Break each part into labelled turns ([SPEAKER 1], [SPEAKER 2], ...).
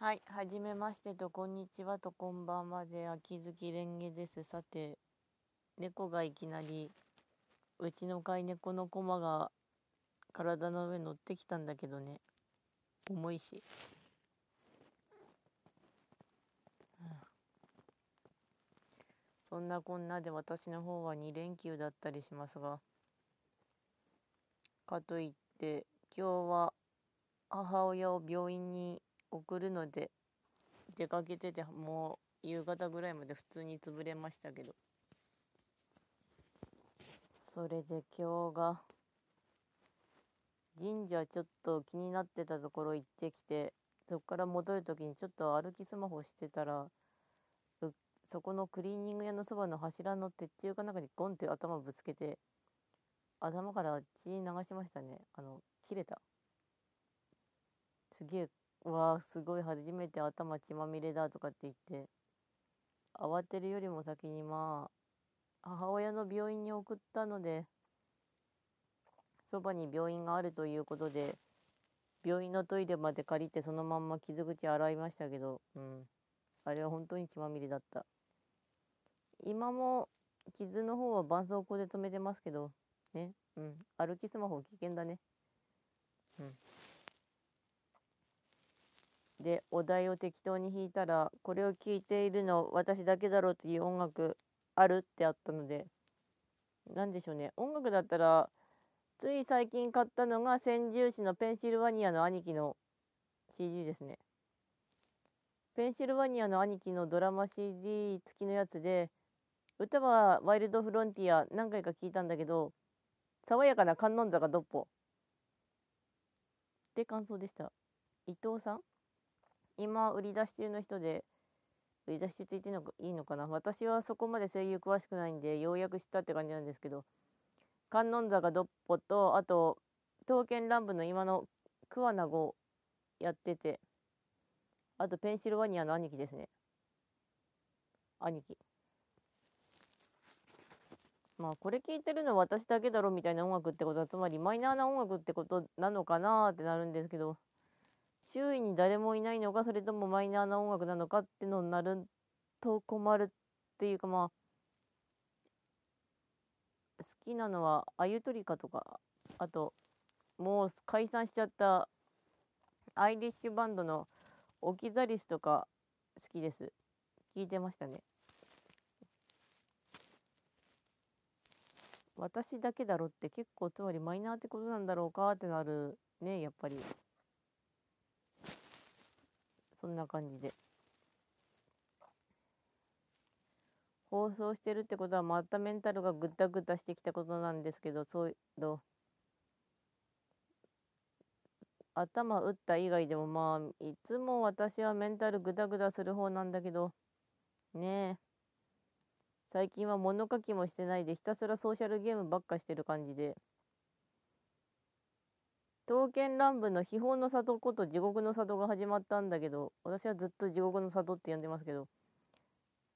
[SPEAKER 1] はい、はじめまして。と、こんにちは。と、こんばんはで、秋月レンゲです。さて、猫がいきなり、うちの飼い猫のコマが体の上乗ってきたんだけどね、重いし。そんなこんなで私の方は2連休だったりしますが、かといって、今日は母親を病院に送るので出かけててもう夕方ぐらいまで普通に潰れましたけど。それで今日が神社ちょっと気になってたところ行ってきてそこから戻る時にちょっと歩きスマホしてたらそこのクリーニング屋のそばの柱の鉄柱かなんかにゴンって頭ぶつけて頭から血流しましたね。あの切れた。すげえわあすごい初めて頭血まみれだとかって言って慌てるよりも先にまあ母親の病院に送ったのでそばに病院があるということで病院のトイレまで借りてそのまんま傷口洗いましたけど、うん、あれは本当に血まみれだった。今も傷の方は絆創膏で止めてますけどね。うん。歩きスマホ危険だね。うん。でお題を適当に弾いたらこれを聴いているの私だけだろうという音楽あるってあったので。何でしょうね。音楽だったらつい最近買ったのが千住市のペンシルバニアの兄貴の CD ですね。ペンシルバニアの兄貴のドラマ CD 付きのやつで歌はワイルドフロンティア何回か聞いたんだけど爽やかな観音坂どっぽ。って感想でした。伊藤さん？今売り出し中の人で売り出し中って言っていいのかな私はそこまで声優詳しくないんでようやく知ったって感じなんですけど観音坂どっぽとあと刀剣乱舞の今の桑名をやっててあとペンシルバニアの兄貴ですね。兄貴。まあこれ聞いてるの私だけだろみたいな音楽ってことはつまりマイナーな音楽ってことなのかなってなるんですけど周囲に誰もいないのかそれともマイナーな音楽なのかってのになると困るっていうかまあ好きなのはあゆとりかとかあともう解散しちゃったアイリッシュバンドのオキザリスとか好きです聞いてましたね私だけだろって結構つまりマイナーってことなんだろうかってなるねやっぱり。そんな感じで。放送してるってことはまたメンタルがぐったぐったしてきたことなんですけどそういう頭打った以外でもまあいつも私はメンタルグダグダする方なんだけどねえ。最近は物書きもしてないでひたすらソーシャルゲームばっかしてる感じで。刀剣乱舞の秘宝の里こと地獄の里が始まったんだけど私はずっと地獄の里って呼んでますけど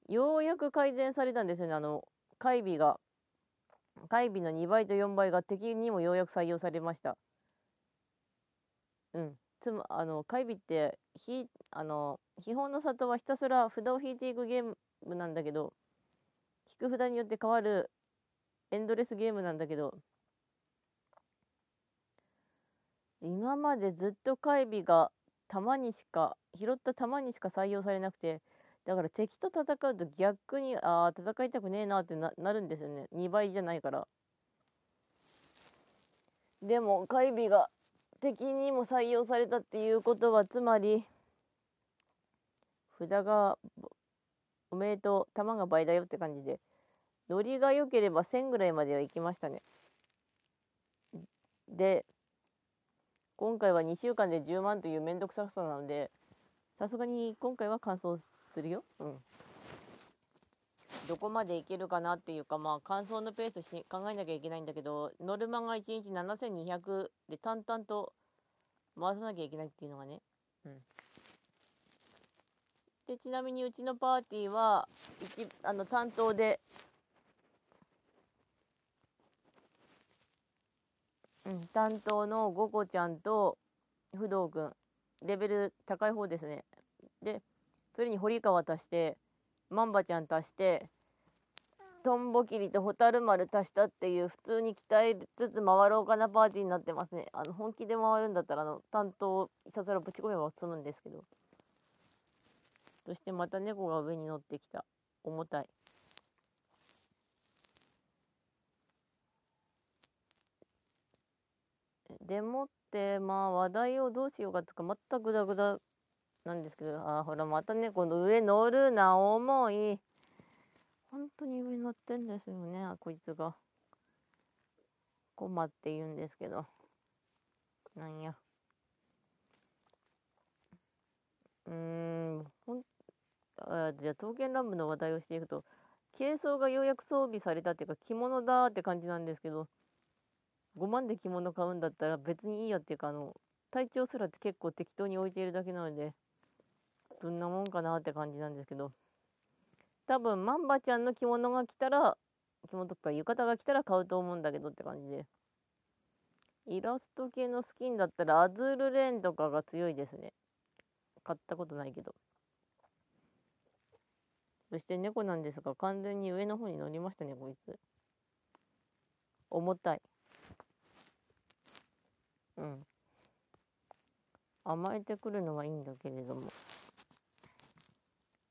[SPEAKER 1] ようやく改善されたんですよね。あの配備が配備の2倍と4倍が敵にもようやく採用されました。うん。つまあの配備ってひあの秘宝の里はひたすら札を引いていくゲームなんだけど引く札によって変わるエンドレスゲームなんだけど今までずっと会備が弾にしか拾った弾にしか採用されなくてだから敵と戦うと逆にああ戦いたくねえなってなるんですよね。2倍じゃないから。でも会備が敵にも採用されたっていうことはつまり札がおめでとう弾が倍だよって感じでノリが良ければ1000ぐらいまでは行きましたね。で今回は2週間で10万というめんどくささなのでさすがに今回は完走するよ。うん。どこまでいけるかなっていうかまあ乾燥のペースし考えなきゃいけないんだけどノルマが1日7200で淡々と回さなきゃいけないっていうのがね。うん。でちなみにうちのパーティーは一あの担当でうん、担当のゴコちゃんと不動くんレベル高い方ですね。でそれに堀川足してマンバちゃん足してトンボ切りとホタル丸足したっていう普通に鍛えつつ回ろうかなパーティーになってますね。あの本気で回るんだったらあの担当ひたすらぶち込めば済むんですけど。そしてまた猫が上に乗ってきた。重たい。でもってまあ話題をどうしようかとか全くグダグダなんですけどあほらまたねこの上乗るな重い。本当に上乗ってんですよねこいつが。コマって言うんですけど。なんや。うーんほんあじゃあ刀剣乱舞の話題をしていくと軽装がようやく装備されたっていうか着物だって感じなんですけど。5万で着物買うんだったら別にいいよっていうかあの体調すらって結構適当に置いているだけなのでどんなもんかなって感じなんですけど。多分マンバちゃんの着物が来たら着物とか浴衣が来たら買うと思うんだけどって感じで。イラスト系のスキンだったらアズールレーンとかが強いですね。買ったことないけど。そして猫なんですが完全に上の方に乗りましたねこいつ。重たい。うん。甘えてくるのはいいんだけれども。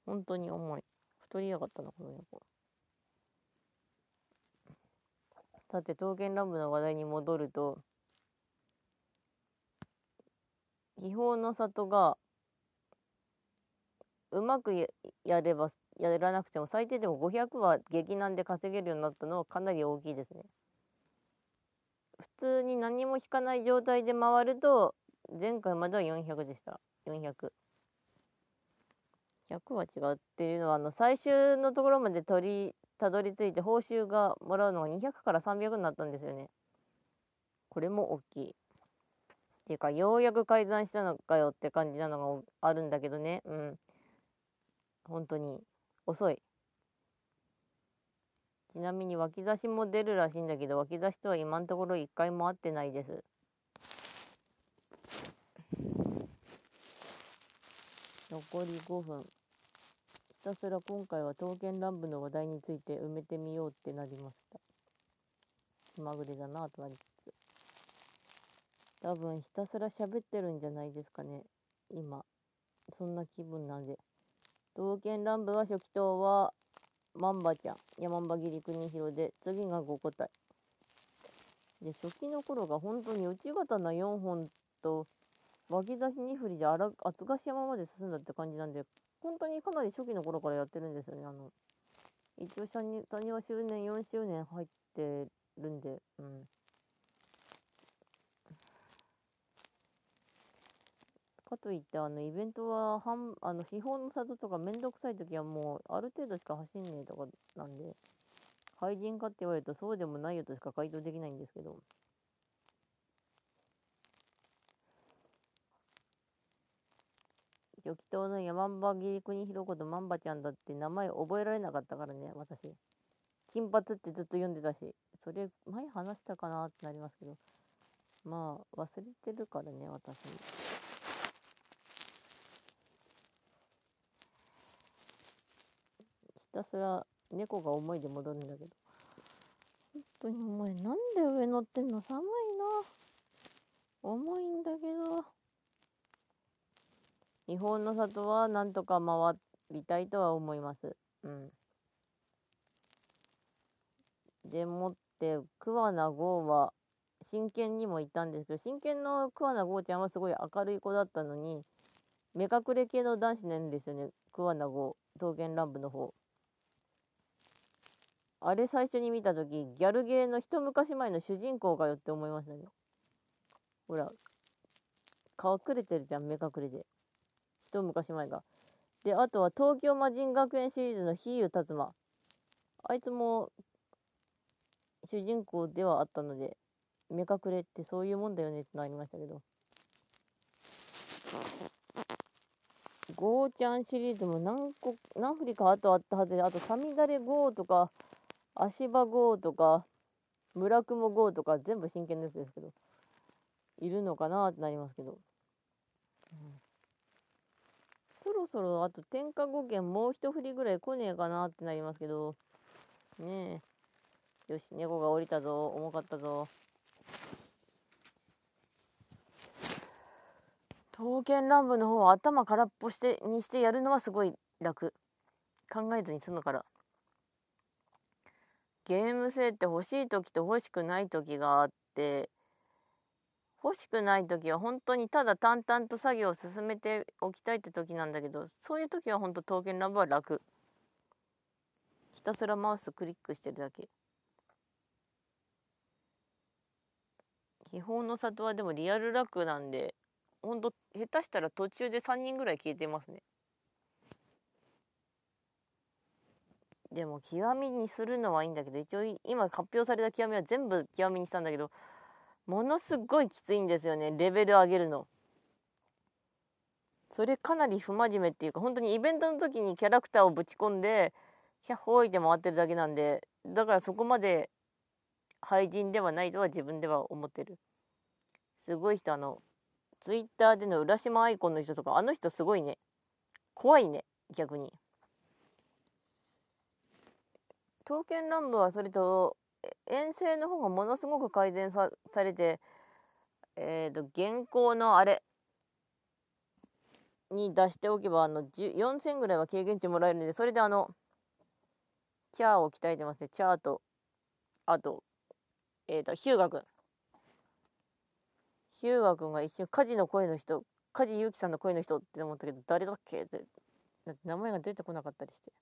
[SPEAKER 1] 本当に重い。太りやがったなこの猫。さて刀剣乱舞の話題に戻ると秘宝の里がうまくやればやらなくても最低でも500は劇難で稼げるようになったのはかなり大きいですね。普通に何も引かない状態で回ると前回までは400でした。400 100は違うっていうのはあの最終のところまで取りたどり着いて報酬がもらうのが200から300になったんですよね。これも大きい。っていうかようやく改ざんしたのかよって感じなのがあるんだけどね。うん。本当に遅い。ちなみに脇差しも出るらしいんだけど脇差しとは今のところ一回も会ってないです。残り5分。ひたすら今回は刀剣乱舞の話題について埋めてみようってなりました。気まぐれだなとなりつつ。多分ひたすら喋ってるんじゃないですかね。今。そんな気分なんで。刀剣乱舞は初期刀はマンバちゃん、山ンバギリ国広で、次が5個体。で、初期の頃が本当に内刀4本と、脇差し2振りで厚ヶ山まで進んだって感じなんで、本当にかなり初期の頃からやってるんですよね。あの、一応、谷は周年4周年入ってるんで、うん。かといってあのイベントははんあの秘宝の里とかめんどくさい時はもうある程度しか走んねえとかなんで廃人かって言われるとそうでもないよとしか回答できないんですけど。初期島の山ンギリ国広子とマンバちゃんだって名前覚えられなかったからね私。金髪ってずっと読んでたしそれ前話したかなってなりますけど。まあ忘れてるからね私。たすら猫が重いで戻るんだけど。本当に重いなんで上乗ってんの？寒いな。重いんだけど。日本の里はなんとか回りたいとは思います。うん。でもって桑名剛は真剣にもいたんですけど真剣の桑名剛ちゃんはすごい明るい子だったのに目隠れ系の男子なんですよね。桑名剛桃源乱舞の方。あれ最初に見た時ギャルゲーの一昔前の主人公かよって思いましたね。ほら隠れてるじゃん目隠れで。一昔前が。であとは東京魔人学園シリーズの比喩達馬。あいつも主人公ではあったので目隠れってそういうもんだよねってなりましたけど。ゴーちゃんシリーズも何個何振りかあとあったはずであとサミダレゴーとか足場号とか村雲号とか全部真剣なやつですけどいるのかなってなりますけど、うん、そろそろあと天下五剣もう一振りぐらい来ねえかなってなりますけど。ねえ。よし猫が降りたぞ。重かったぞ。刀剣乱舞の方は頭空っぽしてにしてやるのはすごい楽。考えずに済むから。ゲーム性って欲しい時と欲しくない時があって欲しくない時は本当にただ淡々と作業を進めておきたいって時なんだけどそういう時は本当刀剣乱舞は楽。ひたすらマウスクリックしてるだけ。基本の里はでもリアル楽なんでほんと下手したら途中で3人ぐらい消えてますね。でも極みにするのはいいんだけど一応今発表された極みは全部極みにしたんだけどものすごいきついんですよねレベル上げるの。それかなり不真面目っていうか本当にイベントの時にキャラクターをぶち込んでヒャッホーイって回ってるだけなんでだからそこまで廃人ではないとは自分では思ってる。すごい人あのツイッターでの浦島アイコンの人とかあの人すごいね。怖いね逆に。刀剣乱舞はそれと遠征の方がものすごく改善されてえっ、ー、と現行のあれに出しておけばあの4000ぐらいは経験値もらえるんでそれであのチャーを鍛えてますねチャーとあとえっ、ー、とヒューガ君。ヒューガ君が一瞬火事の声の人梶裕貴さんの声の人って思ったけど誰だっけって名前が出てこなかったりして。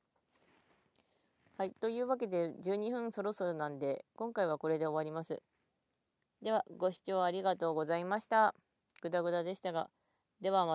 [SPEAKER 1] はいというわけで12分そろそろなんで今回はこれで終わります。ではご視聴ありがとうございました。グダグダでしたがではまた。